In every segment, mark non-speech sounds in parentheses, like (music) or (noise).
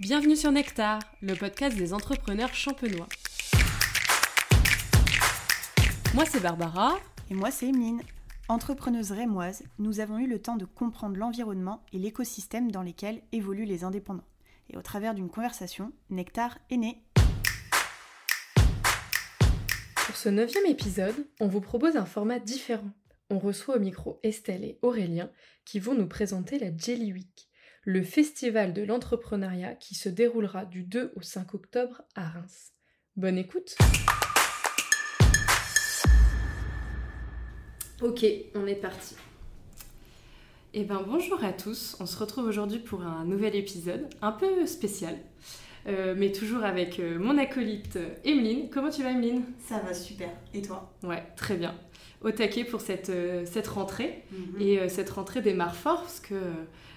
Bienvenue sur Nectar, le podcast des entrepreneurs champenois. Moi c'est Barbara. Et moi c'est Emeline. Entrepreneuse rémoise, nous avons eu le temps de comprendre l'environnement et l'écosystème dans lesquels évoluent les indépendants. Et au travers d'une conversation, Nectar est né. Pour ce neuvième épisode, on vous propose un format différent. On reçoit au micro Estelle et Aurélien qui vont nous présenter la Jelly Week, le festival de l'entrepreneuriat qui se déroulera du 2 au 5 octobre à Reims. Bonne écoute Ok, on est parti. Eh ben bonjour à tous, on se retrouve aujourd'hui pour un nouvel épisode, un peu spécial, euh, mais toujours avec euh, mon acolyte Emeline. Comment tu vas Emeline? Ça va super, et toi? Ouais, très bien. Au taquet pour cette, euh, cette rentrée, mhm. et cette rentrée démarre fort parce que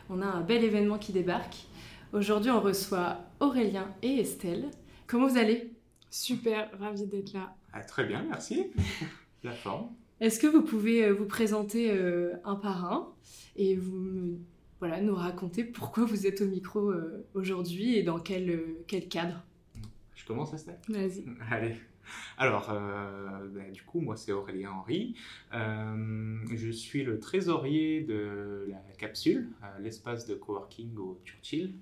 on a un bel événement qui débarque. Aujourd'hui on reçoit Aurélien et Estelle. Comment vous allez? Super, ravi d'être là. Ah, très bien, merci. (laughs) La forme. Est-ce que vous pouvez euh, vous présenter euh, un par un et vous voilà, nous raconter pourquoi vous êtes au micro euh, aujourd'hui et dans quel, quel cadre? Je commence, Estelle? Vas-y. Allez. Alors, bah, du coup, moi, c'est Aurélien Henry. je suis le trésorier de la capsule, l'espace de coworking au Churchill.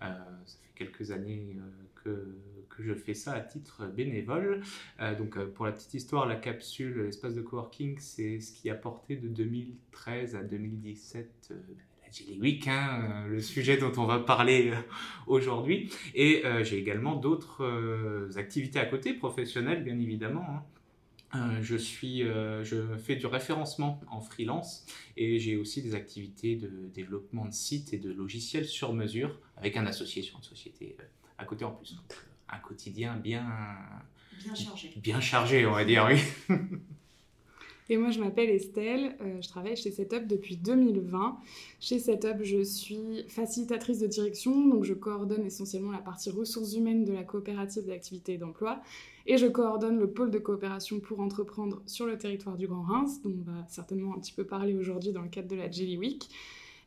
ça fait quelques années que je fais ça à titre bénévole. Euh, donc euh, pour la petite histoire, la capsule, l'espace de coworking, c'est ce qui a porté de 2013 à 2017 euh, Jelly Week, hein, le sujet dont on va parler aujourd'hui. Et j'ai également d'autres activités à côté, professionnelles bien évidemment. Hein. je, suis, je fais du référencement en freelance et j'ai aussi des activités de développement de sites et de logiciels sur mesure avec un associé sur une société à côté en plus un quotidien bien, bien chargé. Bien chargé, on va dire, oui. (laughs) Et moi, je m'appelle Estelle, euh, je travaille chez Setup depuis 2020. Chez Setup, je suis facilitatrice de direction, donc je coordonne essentiellement la partie ressources humaines de la coopérative d'activité et d'emploi. Et je coordonne le pôle de coopération pour entreprendre sur le territoire du Grand Reims, dont on va certainement un petit peu parler aujourd'hui dans le cadre de la Jelly Week.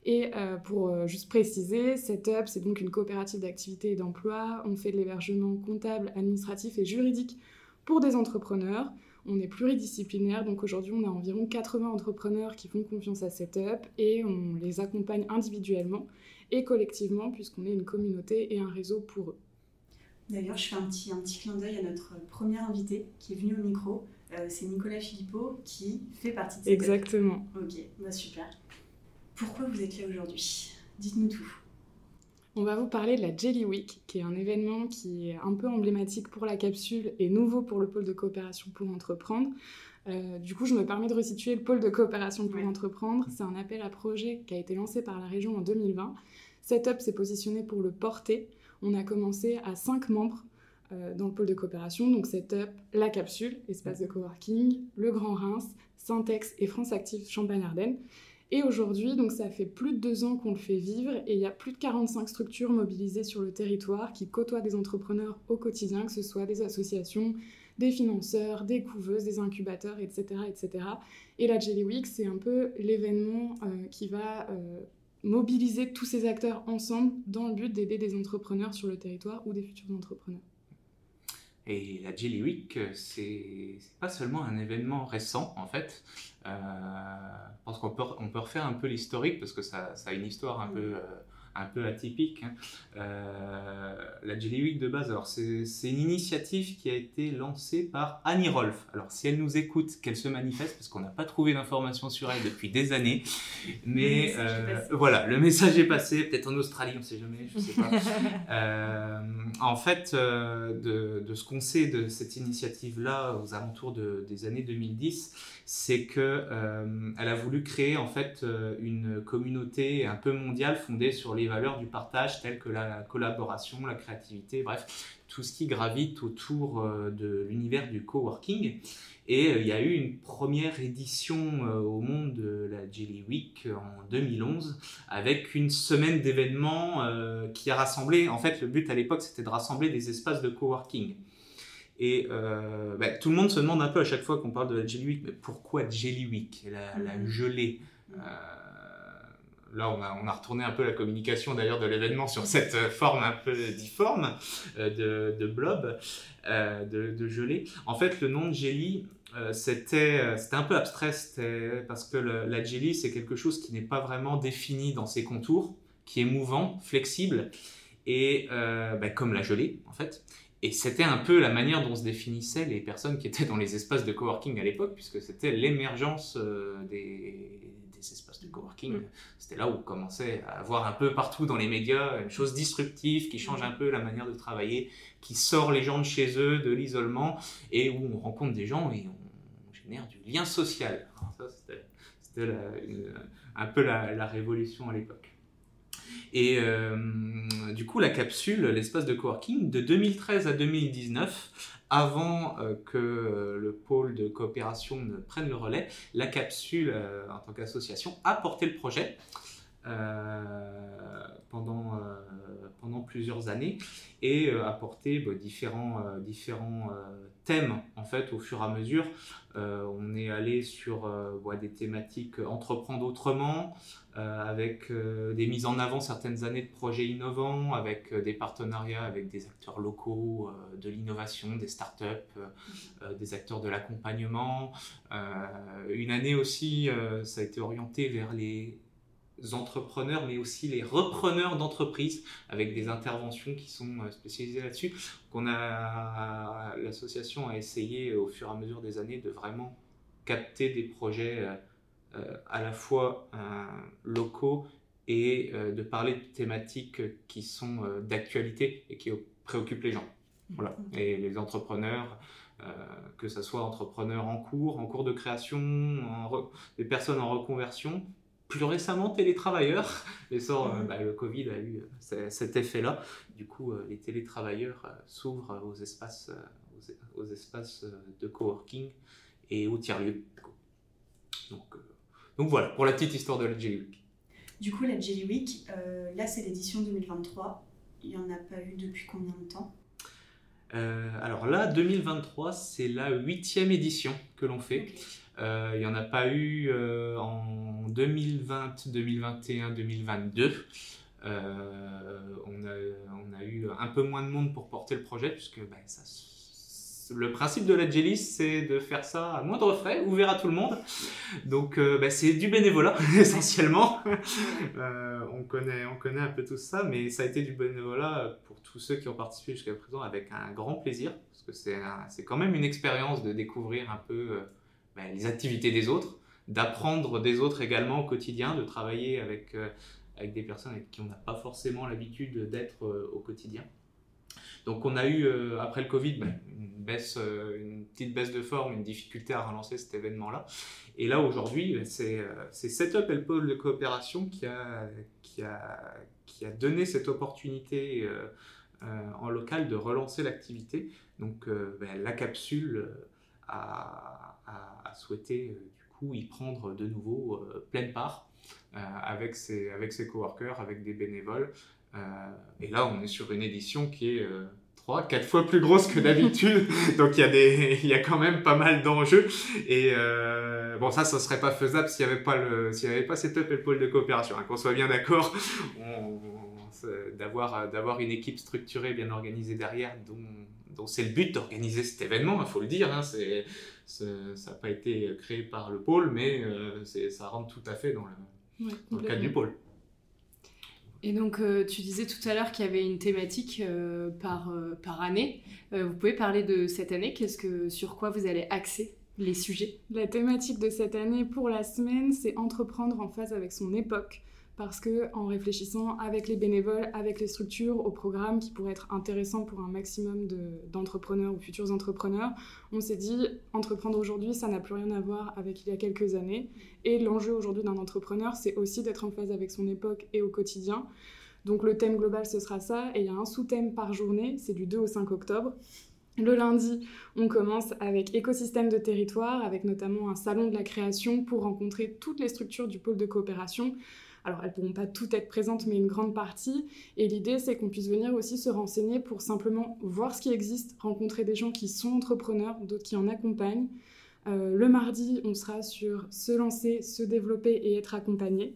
Et euh, pour euh, juste préciser, Setup, c'est donc une coopérative d'activité et d'emploi. On fait de l'hébergement comptable, administratif et juridique pour des entrepreneurs. On est pluridisciplinaire, donc aujourd'hui on a environ 80 entrepreneurs qui font confiance à Setup et on les accompagne individuellement et collectivement puisqu'on est une communauté et un réseau pour eux. D'ailleurs, je fais un petit, un petit clin d'œil à notre premier invité qui est venu au micro. Euh, c'est Nicolas Philippot qui fait partie de Setup. Exactement. Ok, bah super. Pourquoi vous êtes là aujourd'hui? Dites-nous tout. On va vous parler de la Jelly Week, qui est un événement qui est un peu emblématique pour la capsule et nouveau pour le pôle de coopération pour entreprendre. Euh, du coup, je me permets de resituer le pôle de coopération pour entreprendre. C'est un appel à projet qui a été lancé par la région en 2020. Setup s'est positionné pour le porter. On a commencé à 5 membres euh, dans le pôle de coopération, donc Setup, la capsule, espace de coworking, le Grand Reims, Syntex et France Active Champagne-Ardenne. Et aujourd'hui, donc ça fait plus de deux ans qu'on le fait vivre et il y a plus de 45 structures mobilisées sur le territoire qui côtoient des entrepreneurs au quotidien, que ce soit des associations, des financeurs, des couveuses, des incubateurs, etc. etc. Et la Jelly Week, c'est un peu l'événement euh, qui va euh, mobiliser tous ces acteurs ensemble dans le but d'aider des entrepreneurs sur le territoire ou des futurs entrepreneurs. Et la Jelly Week, c'est pas seulement un événement récent en fait. Euh, je pense qu'on peut, on peut refaire un peu l'historique parce que ça, ça, a une histoire un mm. peu. Euh, un peu atypique. Hein. Euh, la Jelly Week de base, alors c'est une initiative qui a été lancée par Annie Rolf. Alors si elle nous écoute, qu'elle se manifeste, parce qu'on n'a pas trouvé d'informations sur elle depuis des années. Mais euh, voilà, le message est passé, peut-être en Australie, on ne sait jamais, je ne sais pas. (laughs) Euh, en fait, de, de, ce qu'on sait de cette initiative-là aux alentours de, des années 2010, c'est que elle a voulu créer en fait une communauté un peu mondiale fondée sur les valeurs du partage telles que la collaboration, la créativité, bref, tout ce qui gravite autour euh, de l'univers du coworking. Et euh, il y a eu une première édition euh, au monde de la Jelly Week en 2011 avec une semaine d'événements qui a rassemblé, en fait le but à l'époque c'était de rassembler des espaces de coworking. Et bah, tout le monde se demande un peu à chaque fois qu'on parle de la Jelly Week, mais pourquoi Jelly Week, la, la mm-hmm. gelée là, on a, retourné un peu la communication d'ailleurs de l'événement sur cette forme un peu difforme de, de, blob, de, de, gelée. En fait, le nom de jelly, c'était un peu abstrait parce que la jelly, c'est quelque chose qui n'est pas vraiment défini dans ses contours, qui est mouvant, flexible, et bah, comme la gelée, en fait. Et c'était un peu la manière dont se définissaient les personnes qui étaient dans les espaces de coworking à l'époque, puisque c'était l'émergence euh, des, espaces de coworking. Mm. C'était là où on commençait à voir un peu partout dans les médias une chose disruptive qui change un peu la manière de travailler, qui sort les gens de chez eux, de l'isolement, et où on rencontre des gens et on génère du lien social. ça, c'était un peu la révolution à l'époque. Et euh, du coup, la capsule, l'espace de coworking, de 2013 à 2019, avant euh, que euh, le pôle de coopération ne prenne le relais, la capsule, en tant qu'association, a porté le projet. Pendant, pendant plusieurs années et apporté bah, différents, différents thèmes en fait au fur et à mesure. on est allé sur des thématiques entreprendre autrement, euh, avec euh, des mises en avant certaines années de projets innovants, avec euh, des partenariats avec des acteurs locaux, de l'innovation, des startups, des acteurs de l'accompagnement. une année aussi, ça a été orienté vers les entrepreneurs, mais aussi les repreneurs d'entreprises, avec des interventions qui sont spécialisées là-dessus. qu'on a, l'association a essayé au fur et à mesure des années de vraiment capter des projets euh, à la fois euh, locaux et euh, de parler de thématiques qui sont d'actualité et qui préoccupent les gens. Voilà. Mm-hmm. Et les entrepreneurs, que ce soit entrepreneurs en cours, en cours de création, des personnes en reconversion, plus récemment télétravailleurs. (laughs) Mais mm-hmm. bah, le Covid a eu cet effet-là. Du coup, les télétravailleurs s'ouvrent aux espaces, aux, espaces de coworking et aux tiers-lieux. Donc, donc voilà, pour la petite histoire de la Jelly Week. Du coup, la Jelly Week, euh, là c'est l'édition 2023. Il n'y en a pas eu depuis combien de temps? Euh, Alors là, 2023, c'est la huitième édition que l'on fait. Euh, il n'y en a pas eu en 2020, 2021, 2022. on, a, on, a, eu un peu moins de monde pour porter le projet, puisque bah, ça le principe de la Jelly, c'est de faire ça à moindre frais, ouvert à tout le monde. Donc, euh, bah, c'est du bénévolat, (laughs) essentiellement. Euh, on, connaît, on connaît un peu tout ça, mais ça a été du bénévolat pour tous ceux qui ont participé jusqu'à présent avec un grand plaisir, parce que c'est quand même une expérience de découvrir un peu euh, bah, les activités des autres, d'apprendre des autres également au quotidien, de travailler avec, avec des personnes avec qui on n'a pas forcément l'habitude d'être au quotidien. Donc on a eu, euh, après le Covid, une, baisse, euh, une petite baisse de forme, une difficulté à relancer cet événement-là. Et là, aujourd'hui, c'est euh, Setup et le pôle de coopération qui a, donné cette opportunité en local de relancer l'activité. Donc ben, la capsule a, souhaité du coup y prendre de nouveau pleine part. avec ses, avec ses coworkers, avec des bénévoles, et là, on est sur une édition qui est euh, trois, quatre fois plus grosse que d'habitude. (laughs) Donc il y, a des, il y a quand même pas mal d'enjeux. Et euh, bon, ça, ça serait pas faisable s'il n'y avait pas le, s'il y avait pas Setup et le pôle de coopération. Hein, qu'on soit bien d'accord, d'avoir, d'avoir une équipe structurée, bien organisée derrière, dont, dont c'est le but d'organiser cet événement. Il faut le dire. Hein, c'est, ça n'a pas été créé par le pôle, mais ça rentre tout à fait dans le, dans le cadre du pôle. Et donc, euh, tu disais tout à l'heure qu'il y avait une thématique euh, par, euh, par année. vous pouvez parler de cette année. Qu'est-ce que, Sur quoi vous allez axer les sujets? La thématique de cette année pour la semaine, c'est entreprendre en phase avec son époque parce que en réfléchissant avec les bénévoles, avec les structures, au programme qui pourrait être intéressant pour un maximum d'entrepreneurs ou futurs entrepreneurs, on s'est dit entreprendre aujourd'hui, ça n'a plus rien à voir avec il y a quelques années. Et l'enjeu aujourd'hui d'un entrepreneur, c'est aussi d'être en phase avec son époque et au quotidien. Donc le thème global, ce sera ça. Et il y a un sous-thème par journée, c'est du 2 au 5 octobre. Le lundi, on commence avec écosystème de territoire, avec notamment un salon de la création pour rencontrer toutes les structures du pôle de coopération, alors, elles ne pourront pas toutes être présentes, mais une grande partie. Et l'idée, c'est qu'on puisse venir aussi se renseigner pour simplement voir ce qui existe, rencontrer des gens qui sont entrepreneurs, d'autres qui en accompagnent. Euh, le mardi, on sera sur se lancer, se développer et être accompagné.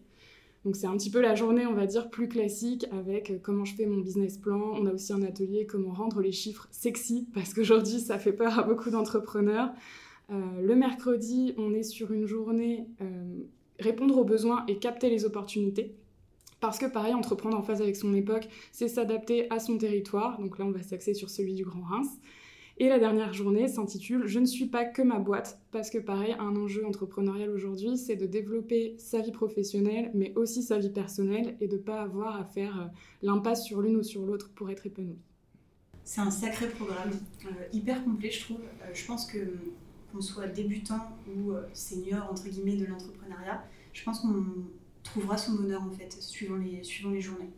Donc c'est un petit peu la journée, on va dire, plus classique avec euh, comment je fais mon business plan. On a aussi un atelier comment rendre les chiffres sexy, (laughs) parce qu'aujourd'hui, ça fait peur à beaucoup d'entrepreneurs. Euh, le mercredi, on est sur une journée répondre aux besoins et capter les opportunités. Parce que pareil, entreprendre en phase avec son époque, c'est s'adapter à son territoire. Donc là, on va s'axer sur celui du Grand Reims. Et la dernière journée s'intitule Je ne suis pas que ma boîte, parce que pareil, un enjeu entrepreneurial aujourd'hui, c'est de développer sa vie professionnelle, mais aussi sa vie personnelle, et de ne pas avoir à faire euh, l'impasse sur l'une ou sur l'autre pour être épanoui. C'est un sacré programme, euh, hyper complet je trouve. Euh, je pense que qu'on soit débutant ou senior entre guillemets de l'entrepreneuriat, je pense qu'on trouvera son bonheur en fait, suivant les, suivant les journées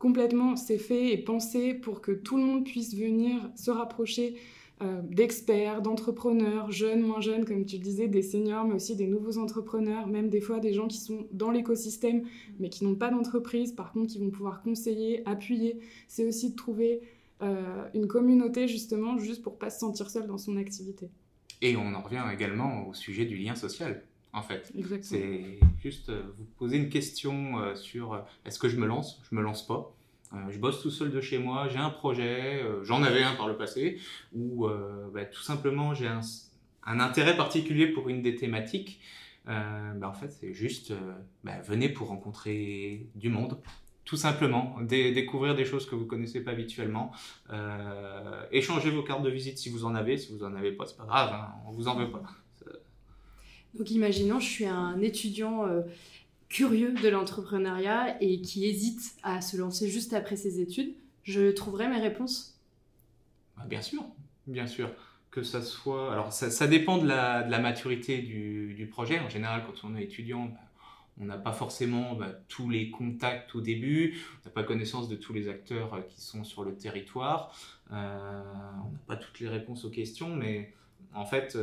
complètement, c'est fait et pensé pour que tout le monde puisse venir se rapprocher euh, d'experts, d'entrepreneurs, jeunes, moins jeunes, comme tu le disais, des seniors, mais aussi des nouveaux entrepreneurs, même des fois des gens qui sont dans l'écosystème, mais qui n'ont pas d'entreprise, par contre, qui vont pouvoir conseiller, appuyer. C'est aussi de trouver euh, une communauté, justement, juste pour pas se sentir seul dans son activité. Et on en revient également au sujet du lien social en fait. C'est juste euh, vous poser une question euh, sur euh, est-ce que je me lance Je me lance pas. je bosse tout seul de chez moi, j'ai un projet, j'en avais un par le passé, ou bah, tout simplement j'ai un, intérêt particulier pour une des thématiques. Bah, en fait, c'est juste bah, venez pour rencontrer du monde, tout simplement, découvrir des choses que vous connaissez pas habituellement, échanger vos cartes de visite si vous en avez, si vous en avez pas, c'est pas grave, hein, on vous en veut pas. Donc imaginons, je suis un étudiant euh, curieux de l'entrepreneuriat et qui hésite à se lancer juste après ses études. Je trouverai mes réponses bah, Bien sûr, bien sûr. Que ça soit. Alors, ça, dépend de la, maturité du, projet. En général, quand on est étudiant, bah, on n'a pas forcément bah, tous les contacts au début, on n'a pas connaissance de tous les acteurs euh, qui sont sur le territoire, euh, on n'a pas toutes les réponses aux questions, mais en fait,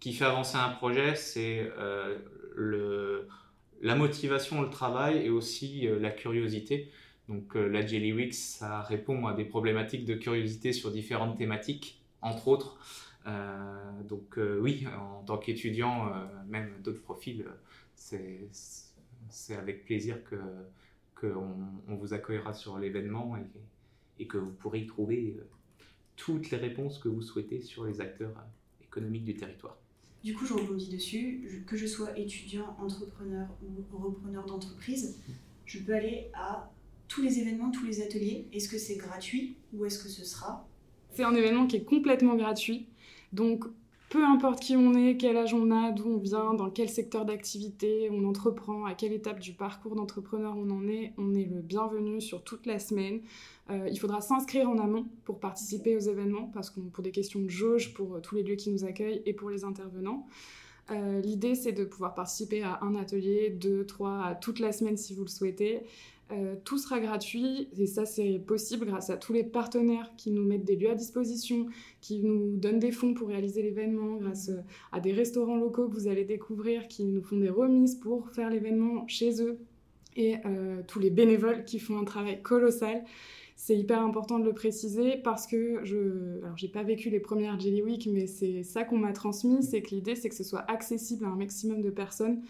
qui fait avancer un projet, c'est euh, le, la motivation, le travail et aussi euh, la curiosité. Donc euh, la Jelly Week, ça répond à des problématiques de curiosité sur différentes thématiques, entre autres. donc oui, en tant qu'étudiant, même d'autres profils, c'est avec plaisir que qu'on on vous accueillera sur l'événement et, et, que vous pourrez y trouver toutes les réponses que vous souhaitez sur les acteurs économiques du territoire. Du coup, je rebondis dessus. que je sois étudiant, entrepreneur ou repreneur d'entreprise, je peux aller à tous les événements, tous les ateliers. Est-ce que c'est gratuit ou est-ce que ce sera? C'est un événement qui est complètement gratuit. Donc, peu importe qui on est, quel âge on a, d'où on vient, dans quel secteur d'activité on entreprend, à quelle étape du parcours d'entrepreneur on en est, on est le bienvenu sur toute la semaine. Euh, il faudra s'inscrire en amont pour participer aux événements, parce que pour des questions de jauge, pour euh, tous les lieux qui nous accueillent et pour les intervenants. Euh, l'idée, c'est de pouvoir participer à un atelier, deux, trois, à toute la semaine si vous le souhaitez. Euh, tout sera gratuit et ça c'est possible grâce à tous les partenaires qui nous mettent des lieux à disposition, qui nous donnent des fonds pour réaliser l'événement, grâce euh, à des restaurants locaux que vous allez découvrir qui nous font des remises pour faire l'événement chez eux et euh, tous les bénévoles qui font un travail colossal. C'est hyper important de le préciser parce que je, alors j'ai pas vécu les premières Jelly Week, mais c'est ça qu'on m'a transmis, c'est que l'idée c'est que ce soit accessible à un maximum de personnes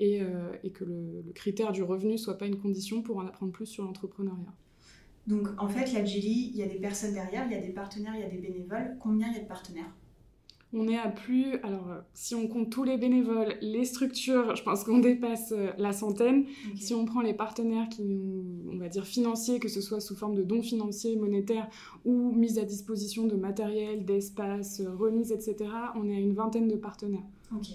et, euh, et que le, critère du revenu soit pas une condition pour en apprendre plus sur l'entrepreneuriat. Donc en fait, la Jelly, il y a des personnes derrière, il y a des partenaires, il y a des bénévoles. Combien il y a de partenaires? On est à plus, alors si on compte tous les bénévoles, les structures, je pense qu'on dépasse euh, la centaine. Si on prend les partenaires qui nous, on va dire financiers, que ce soit sous forme de dons financiers, monétaires ou mise à disposition de matériel, d'espace, euh, remise, etc., on est à une vingtaine de partenaires. Ok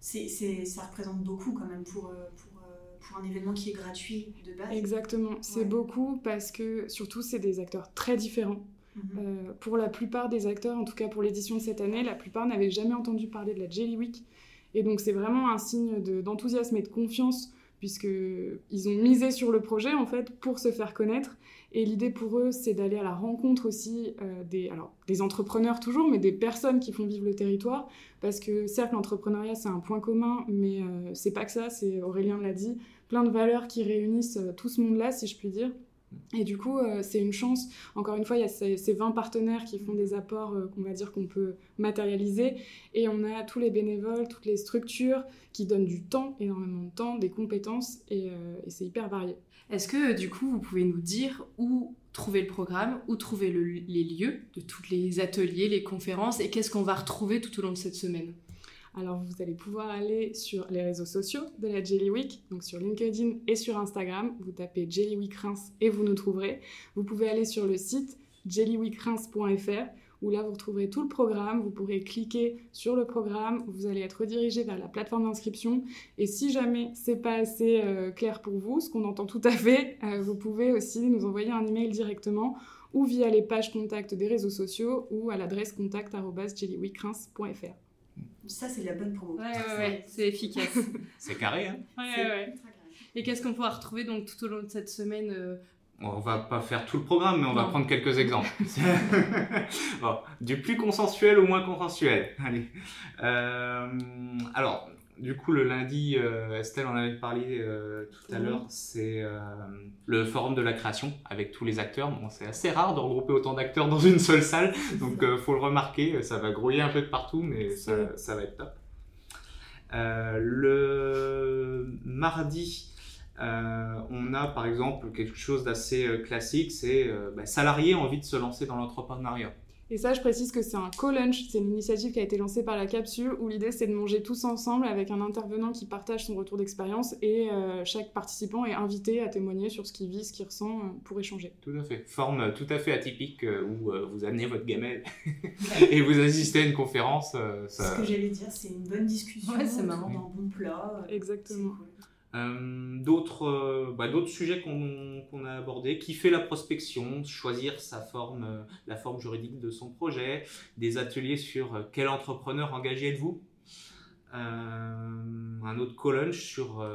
c'est, ça représente beaucoup quand même pour, euh, pour, euh, pour, un événement qui est gratuit de base. Exactement, c'est beaucoup parce que surtout c'est des acteurs très différents. Mhm. Euh, pour la plupart des acteurs, en tout cas pour l'édition de cette année, la plupart n'avaient jamais entendu parler de la Jelly Week. Et donc c'est vraiment un signe d'enthousiasme et de confiance puisqu'ils ont misé sur le projet en fait pour se faire connaître. Et l'idée pour eux, c'est d'aller à la rencontre aussi euh, des, alors, des entrepreneurs toujours, mais des personnes qui font vivre le territoire. Parce que certes, l'entrepreneuriat, c'est un point commun, mais euh, c'est pas que ça, c'est, Aurélien l'a dit, plein de valeurs qui réunissent euh, tout ce monde-là, si je puis dire. Et du coup, euh, c'est une chance. Encore une fois, il y a ces, ces 20 partenaires qui font des apports euh, qu'on va dire qu'on peut matérialiser. Et on a tous les bénévoles, toutes les structures qui donnent du temps, énormément de temps, des compétences. Et, euh, c'est hyper varié. Est-ce que du coup, vous pouvez nous dire où trouver le programme, où trouver le- les lieux de tous les ateliers, les conférences et qu'est-ce qu'on va retrouver tout au long de cette semaine? Alors, vous allez pouvoir aller sur les réseaux sociaux de la Jelly Week, donc sur LinkedIn et sur Instagram. Vous tapez Jelly Week Reims et vous nous trouverez. Vous pouvez aller sur le site jellyweekreims.fr où là vous retrouverez tout le programme. Vous pourrez cliquer sur le programme, vous allez être redirigé vers la plateforme d'inscription. Et si jamais c'est pas assez euh, clair pour vous, ce qu'on entend tout à fait, euh, vous pouvez aussi nous envoyer un email directement ou via les pages contact des réseaux sociaux ou à l'adresse contact@jellyweekreims.fr. Ça, c'est la bonne promo. c'est efficace. (laughs) C'est carré, hein C'est ultra carré. Et qu'est-ce qu'on pourra retrouver donc tout au long de cette semaine euh, On va pas faire tout le programme, mais on va prendre quelques exemples. (laughs) (laughs) Bon, du plus consensuel au moins consensuel. Allez. Euh, alors, du coup, le lundi, euh, Estelle en avait parlé euh, tout à l'heure, c'est euh, le forum de la création avec tous les acteurs. Bon, c'est assez rare de regrouper autant d'acteurs dans une seule salle, (laughs) donc faut le remarquer, ça va grouiller un peu de partout, mais ça, ça va être top. Le mardi, on a par exemple quelque chose d'assez classique, c'est bah, salarié envie de se lancer dans l'entrepreneuriat. Et ça, je précise que c'est un co-lunch, c'est une initiative qui a été lancée par la capsule où l'idée c'est de manger tous ensemble avec un intervenant qui partage son retour d'expérience et euh, chaque participant est invité à témoigner sur ce qu'il vit, ce qu'il ressent euh, pour échanger. Tout à fait. Forme tout à fait atypique euh, où euh, vous amenez votre gamelle (laughs) et vous assistez à une conférence. euh, ça- Ce que j'allais dire, c'est une bonne discussion. Ouais, c'est marrant. d'un bon plat. euh, Exactement. Euh, D'autres euh, bah, d'autres sujets qu'on a abordés, qui fait la prospection, choisir sa forme, euh, la forme juridique de son projet, des ateliers sur quel entrepreneur engagé êtes-vous, un autre co-lunch sur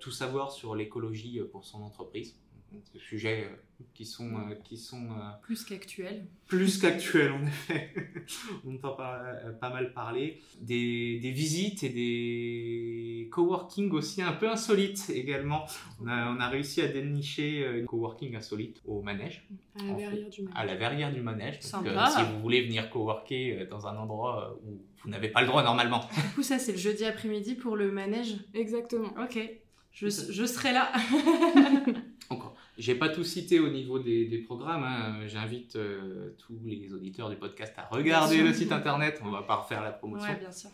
tout savoir sur l'écologie pour son entreprise, des sujets euh, qui sont, euh, qui sont euh, plus qu'actuel plus qu'actuel en effet. (laughs) On entend pas, pas mal parler. Des, des visites et des coworking aussi un peu insolites également. On a, on a réussi à dénicher une coworking insolite au manège, À la verrière du à la verrière du manège. Donc, Sympa. si vous voulez venir coworker dans un endroit où vous n'avez pas le droit normalement. (laughs) Du coup, ça, c'est le jeudi après-midi pour le manège. Exactement. Ok. Je, je serai là. (laughs) Encore. J'ai pas tout cité au niveau des, des programmes. hein. J'invite euh, tous les auditeurs du podcast à regarder le site internet. On va pas refaire la promotion. ouais, bien sûr.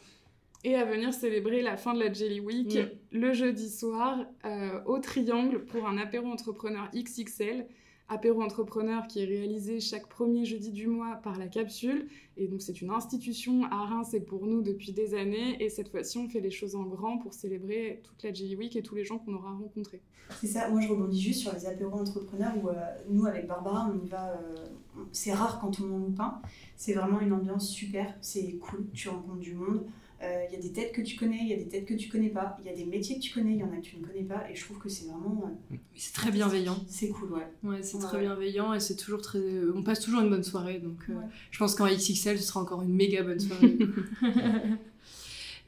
Et à venir célébrer la fin de la Jelly Week Mm. le jeudi soir euh, au Triangle pour un apéro entrepreneur XXL. Apéro entrepreneur qui est réalisé chaque premier jeudi du mois par la capsule. Et donc c'est une institution à Reims et pour nous depuis des années. Et cette fois-ci on fait les choses en grand pour célébrer toute la Jelly Week et tous les gens qu'on aura rencontrés. C'est ça, moi je rebondis juste sur les apéros entrepreneurs où euh, nous avec Barbara on y va, euh, c'est rare quand on en loupe un, c'est vraiment une ambiance super, c'est cool, tu rencontres du monde, il y a des têtes que tu connais, il y a des têtes que tu connais pas, il y a des métiers que tu connais, il y en a que tu ne connais pas et je trouve que c'est vraiment, euh, C'est très bienveillant. c'est cool ouais. Ouais, c'est Ouais, très ouais. bienveillant et c'est toujours très. On passe toujours une bonne soirée, donc euh, Ouais. je pense qu'en XXL, ce sera encore une méga bonne soirée. (laughs) (laughs)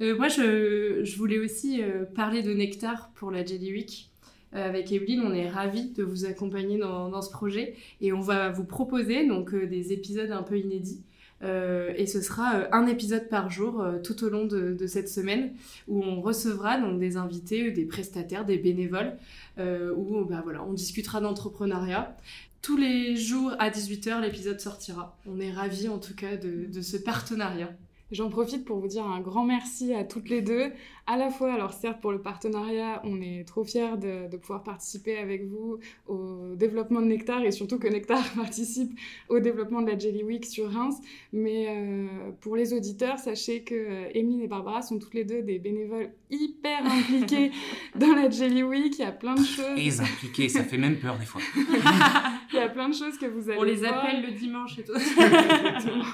Euh, moi, je, je voulais aussi euh, parler de Nectar pour la Jelly Week. Euh, avec Evelyne, on est ravis de vous accompagner dans, dans ce projet et on va vous proposer donc euh, des épisodes un peu inédits. Euh, et ce sera euh, un épisode par jour euh, tout au long de, cette semaine où on recevra donc des invités, des prestataires, des bénévoles, où bah, voilà, on discutera d'entrepreneuriat. Tous les jours à 18h, l'épisode sortira. On est ravis en tout cas de ce partenariat. J'en profite pour vous dire un grand merci à toutes les deux. À la fois, alors certes pour le partenariat, on est trop fiers de, de pouvoir participer avec vous au développement de Nectar et surtout que Nectar (laughs) participe au développement de la Jelly Week sur Reims. Mais euh, pour les auditeurs, sachez que euh, Emeline et Barbara sont toutes les deux des bénévoles hyper impliqués (laughs) dans la Jelly Week. Il y a plein de choses. Les impliqués, ça fait même peur des fois. (laughs) Il y a plein de choses que vous allez On les voir. appelle le dimanche et tout. Exactement.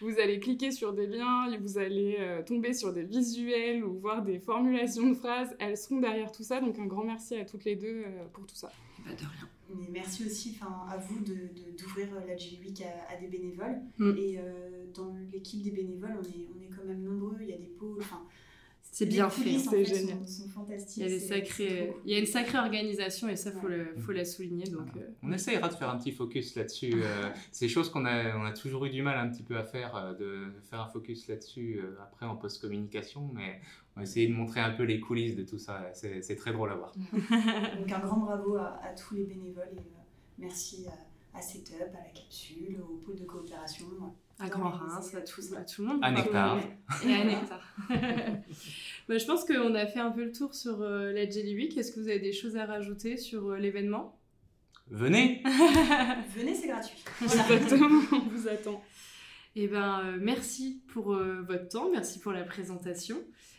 vous allez cliquer sur des liens, vous allez euh, tomber sur des visuels ou voir des formulations de phrases. Elles seront derrière tout ça, donc un grand merci à toutes les deux euh, pour tout ça. Bah, de rien. Mais merci aussi enfin, à vous d'ouvrir de, d'ouvrir la Jelly Week à, à des bénévoles. Mm. Et euh, dans l'équipe des bénévoles, on est, on est quand même nombreux, il y a des pôles. C'est bien fait, c'est génial. fantastiques. Il y a des sacrés, il y a une sacrée organisation et ça faut le, faut la souligner. Donc euh, on essaiera de faire un petit focus là-dessus. euh, (laughs) c'est chose qu'on a, on a toujours eu du mal un petit peu à faire, euh, de faire un focus là-dessus euh, après en post communication, mais on va essayer de montrer un peu les coulisses de tout ça. C'est, c'est très drôle à voir. (laughs) donc un grand bravo à, à tous les bénévoles et euh, merci à, à Setup, à la capsule, au pôle de coopération. À Grand Reims, à tout, à tout le monde. À Nectar. Et à Nectar. (laughs) bah, je pense qu'on a fait un peu le tour sur euh, la Jelly Week. Est-ce que vous avez des choses à rajouter sur euh, l'événement? Venez (laughs) Venez, c'est gratuit. (laughs) Exactement, on vous attend. Eh ben, euh, merci pour euh, votre temps, merci pour la présentation.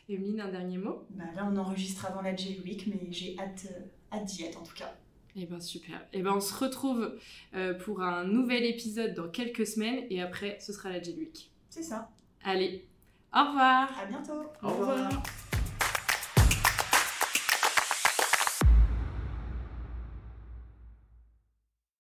Emeline, un dernier mot? Bah, Là, on enregistre avant la Jelly Week, mais j'ai hâte, euh, hâte d'y être en tout cas. Eh ben super. Eh ben on se retrouve euh, pour un nouvel épisode dans quelques semaines et après ce sera la Jelly Week. C'est ça. Allez, au revoir. À bientôt. Au revoir.